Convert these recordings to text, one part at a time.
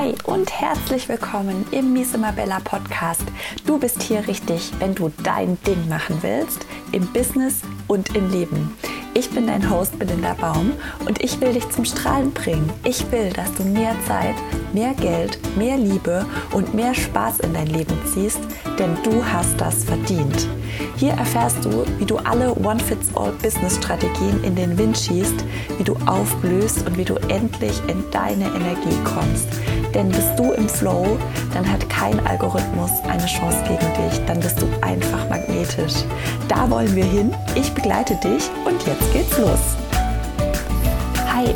Hi und herzlich willkommen im Miss Bella Podcast. Du bist hier richtig, wenn du dein Ding machen willst, im Business und im Leben. Ich bin dein Host Belinda Baum und ich will dich zum Strahlen bringen. Ich will, dass du mehr Zeit, mehr Geld, mehr Liebe und mehr Spaß in dein Leben ziehst, denn du hast das verdient. Hier erfährst du, wie du alle One-Fits-All-Business-Strategien in den Wind schießt, wie du aufblühst und wie du endlich in deine Energie kommst. Denn bist du im Flow, dann hat kein Algorithmus eine Chance gegen dich. Dann bist du einfach magnetisch. Da wollen wir hin. Ich begleite dich und jetzt geht's los.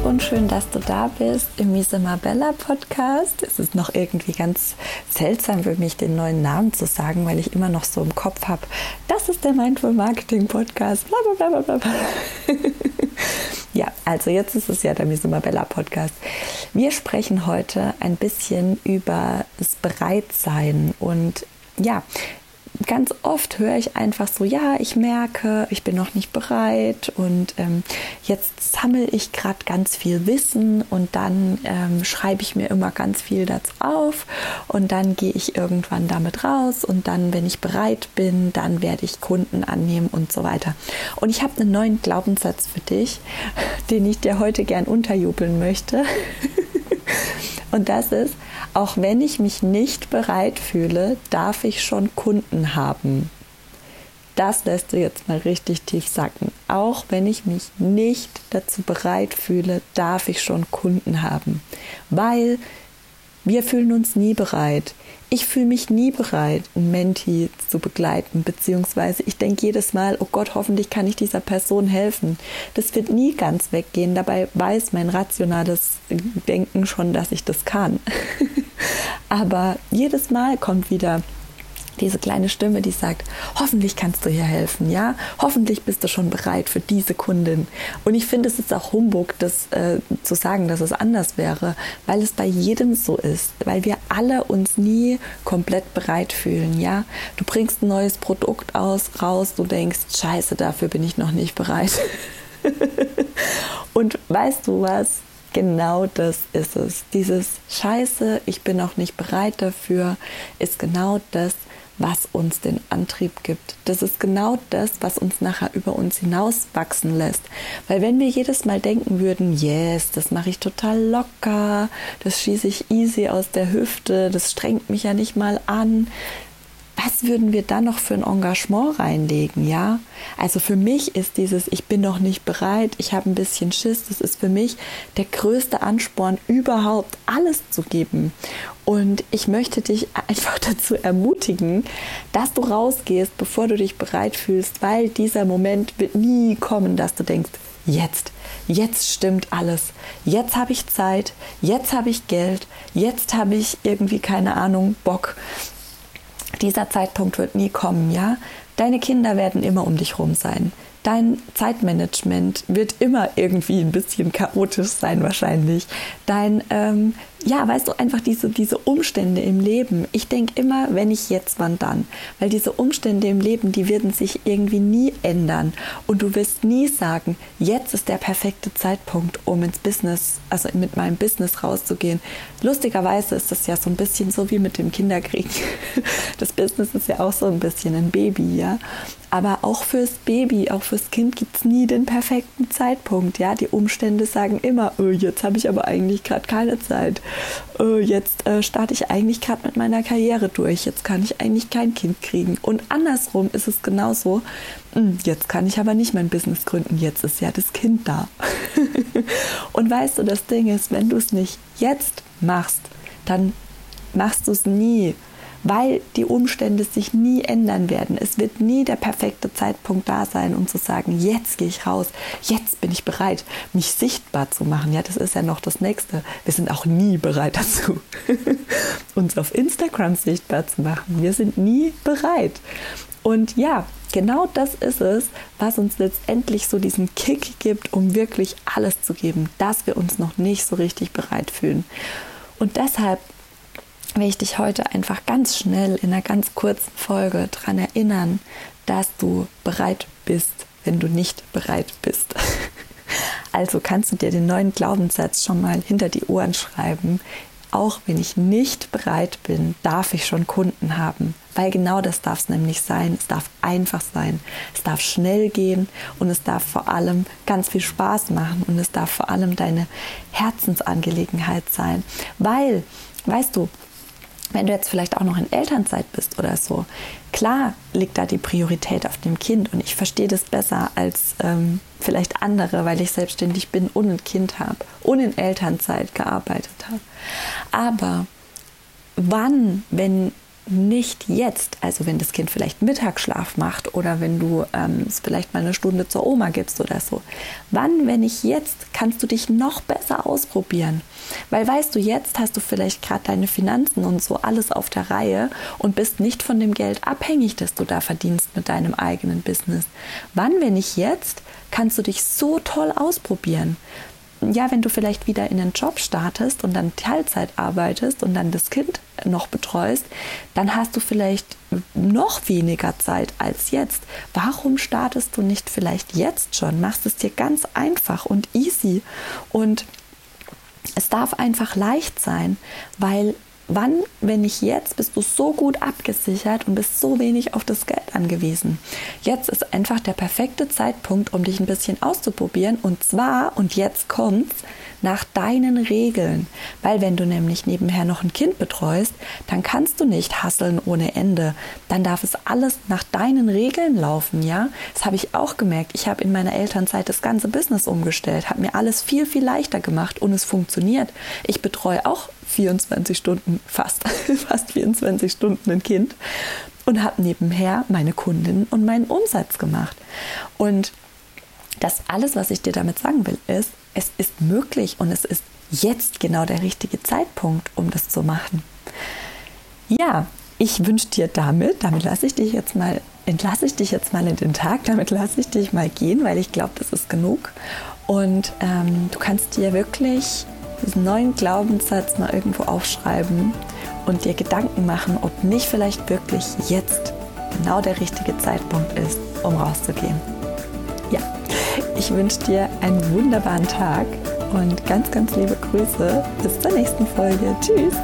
Und schön, dass du da bist im Mise Marbella Podcast. Es ist noch irgendwie ganz seltsam für mich, den neuen Namen zu sagen, weil ich immer noch so im Kopf habe, das ist der Mindful Marketing Podcast. Blablabla. ja, also jetzt ist es ja der Mise Marbella Podcast. Wir sprechen heute ein bisschen über das Bereitsein und ja, ganz oft höre ich einfach so, ja, ich merke, ich bin noch nicht bereit und ähm, jetzt sammle ich gerade ganz viel Wissen und dann ähm, schreibe ich mir immer ganz viel dazu auf und dann gehe ich irgendwann damit raus und dann, wenn ich bereit bin, dann werde ich Kunden annehmen und so weiter. Und ich habe einen neuen Glaubenssatz für dich, den ich dir heute gern unterjubeln möchte. und das ist, auch wenn ich mich nicht bereit fühle, darf ich schon Kunden haben. Das lässt du jetzt mal richtig tief sacken. Auch wenn ich mich nicht dazu bereit fühle, darf ich schon Kunden haben. Weil wir fühlen uns nie bereit. Ich fühle mich nie bereit, ein Menti zu begleiten, beziehungsweise ich denke jedes Mal, oh Gott, hoffentlich kann ich dieser Person helfen. Das wird nie ganz weggehen. Dabei weiß mein rationales Denken schon, dass ich das kann. Aber jedes Mal kommt wieder diese kleine Stimme, die sagt, hoffentlich kannst du hier helfen, ja, hoffentlich bist du schon bereit für diese Kundin. Und ich finde, es ist auch Humbug, das äh, zu sagen, dass es anders wäre, weil es bei jedem so ist, weil wir alle uns nie komplett bereit fühlen, ja. Du bringst ein neues Produkt aus, raus, du denkst, scheiße, dafür bin ich noch nicht bereit. Und weißt du was? Genau das ist es. Dieses Scheiße, ich bin noch nicht bereit dafür, ist genau das, was uns den Antrieb gibt. Das ist genau das, was uns nachher über uns hinaus wachsen lässt. Weil wenn wir jedes Mal denken würden, yes, das mache ich total locker, das schieße ich easy aus der Hüfte, das strengt mich ja nicht mal an, was würden wir dann noch für ein Engagement reinlegen, ja? Also für mich ist dieses, ich bin noch nicht bereit, ich habe ein bisschen Schiss, das ist für mich der größte Ansporn überhaupt, alles zu geben. Und ich möchte dich einfach dazu ermutigen, dass du rausgehst, bevor du dich bereit fühlst, weil dieser Moment wird nie kommen, dass du denkst, jetzt, jetzt stimmt alles, jetzt habe ich Zeit, jetzt habe ich Geld, jetzt habe ich irgendwie keine Ahnung, Bock, dieser Zeitpunkt wird nie kommen, ja? Deine Kinder werden immer um dich rum sein dein Zeitmanagement wird immer irgendwie ein bisschen chaotisch sein wahrscheinlich. Dein, ähm, ja, weißt du, einfach diese, diese Umstände im Leben. Ich denke immer, wenn ich jetzt, wann dann? Weil diese Umstände im Leben, die werden sich irgendwie nie ändern. Und du wirst nie sagen, jetzt ist der perfekte Zeitpunkt, um ins Business, also mit meinem Business rauszugehen. Lustigerweise ist das ja so ein bisschen so wie mit dem Kinderkrieg. Das Business ist ja auch so ein bisschen ein Baby, ja. Aber auch fürs Baby, auch fürs Kind gibt es nie den perfekten Zeitpunkt. Ja, die Umstände sagen immer, oh, jetzt habe ich aber eigentlich gerade keine Zeit. Oh, jetzt äh, starte ich eigentlich gerade mit meiner Karriere durch. Jetzt kann ich eigentlich kein Kind kriegen. Und andersrum ist es genauso. Hm, jetzt kann ich aber nicht mein Business gründen. Jetzt ist ja das Kind da. Und weißt du, das Ding ist, wenn du es nicht jetzt machst, dann machst du es nie weil die Umstände sich nie ändern werden. Es wird nie der perfekte Zeitpunkt da sein, um zu sagen, jetzt gehe ich raus, jetzt bin ich bereit, mich sichtbar zu machen. Ja, das ist ja noch das Nächste. Wir sind auch nie bereit dazu, uns auf Instagram sichtbar zu machen. Wir sind nie bereit. Und ja, genau das ist es, was uns letztendlich so diesen Kick gibt, um wirklich alles zu geben, dass wir uns noch nicht so richtig bereit fühlen. Und deshalb will ich dich heute einfach ganz schnell in einer ganz kurzen Folge daran erinnern, dass du bereit bist, wenn du nicht bereit bist. Also kannst du dir den neuen Glaubenssatz schon mal hinter die Ohren schreiben. auch wenn ich nicht bereit bin, darf ich schon Kunden haben. Weil genau das darf es nämlich sein. Es darf einfach sein. Es darf schnell gehen und es darf vor allem ganz viel Spaß machen und es darf vor allem deine Herzensangelegenheit sein. Weil, weißt du, wenn du jetzt vielleicht auch noch in Elternzeit bist oder so, klar liegt da die Priorität auf dem Kind und ich verstehe das besser als ähm, vielleicht andere, weil ich selbstständig bin und ein Kind habe und in Elternzeit gearbeitet habe. Aber wann, wenn nicht jetzt, also wenn das Kind vielleicht Mittagsschlaf macht oder wenn du ähm, es vielleicht mal eine Stunde zur Oma gibst oder so. Wann, wenn nicht jetzt, kannst du dich noch besser ausprobieren? Weil weißt du, jetzt hast du vielleicht gerade deine Finanzen und so alles auf der Reihe und bist nicht von dem Geld abhängig, das du da verdienst mit deinem eigenen Business. Wann, wenn nicht jetzt, kannst du dich so toll ausprobieren? Ja, wenn du vielleicht wieder in den Job startest und dann Teilzeit arbeitest und dann das Kind noch betreust, dann hast du vielleicht noch weniger Zeit als jetzt. Warum startest du nicht vielleicht jetzt schon? Machst es dir ganz einfach und easy und es darf einfach leicht sein, weil wann, wenn nicht jetzt, bist du so gut abgesichert und bist so wenig auf das Geld angewiesen. Jetzt ist einfach der perfekte Zeitpunkt, um dich ein bisschen auszuprobieren. Und zwar, und jetzt kommt's, nach deinen Regeln. Weil wenn du nämlich nebenher noch ein Kind betreust, dann kannst du nicht hasseln ohne Ende. Dann darf es alles nach deinen Regeln laufen, ja? Das habe ich auch gemerkt. Ich habe in meiner Elternzeit das ganze Business umgestellt, habe mir alles viel, viel leichter gemacht und es funktioniert. Ich betreue auch 24 Stunden, fast, fast 24 Stunden ein Kind und habe nebenher meine Kundinnen und meinen Umsatz gemacht. Und das alles, was ich dir damit sagen will, ist, es ist möglich und es ist jetzt genau der richtige Zeitpunkt, um das zu machen. Ja, ich wünsche dir damit, damit lasse ich dich jetzt mal, entlasse ich dich jetzt mal in den Tag, damit lasse ich dich mal gehen, weil ich glaube, das ist genug. Und ähm, du kannst dir wirklich diesen neuen Glaubenssatz mal irgendwo aufschreiben und dir Gedanken machen, ob nicht vielleicht wirklich jetzt genau der richtige Zeitpunkt ist, um rauszugehen. Ja, ich wünsche dir einen wunderbaren Tag und ganz, ganz liebe Grüße. Bis zur nächsten Folge. Tschüss.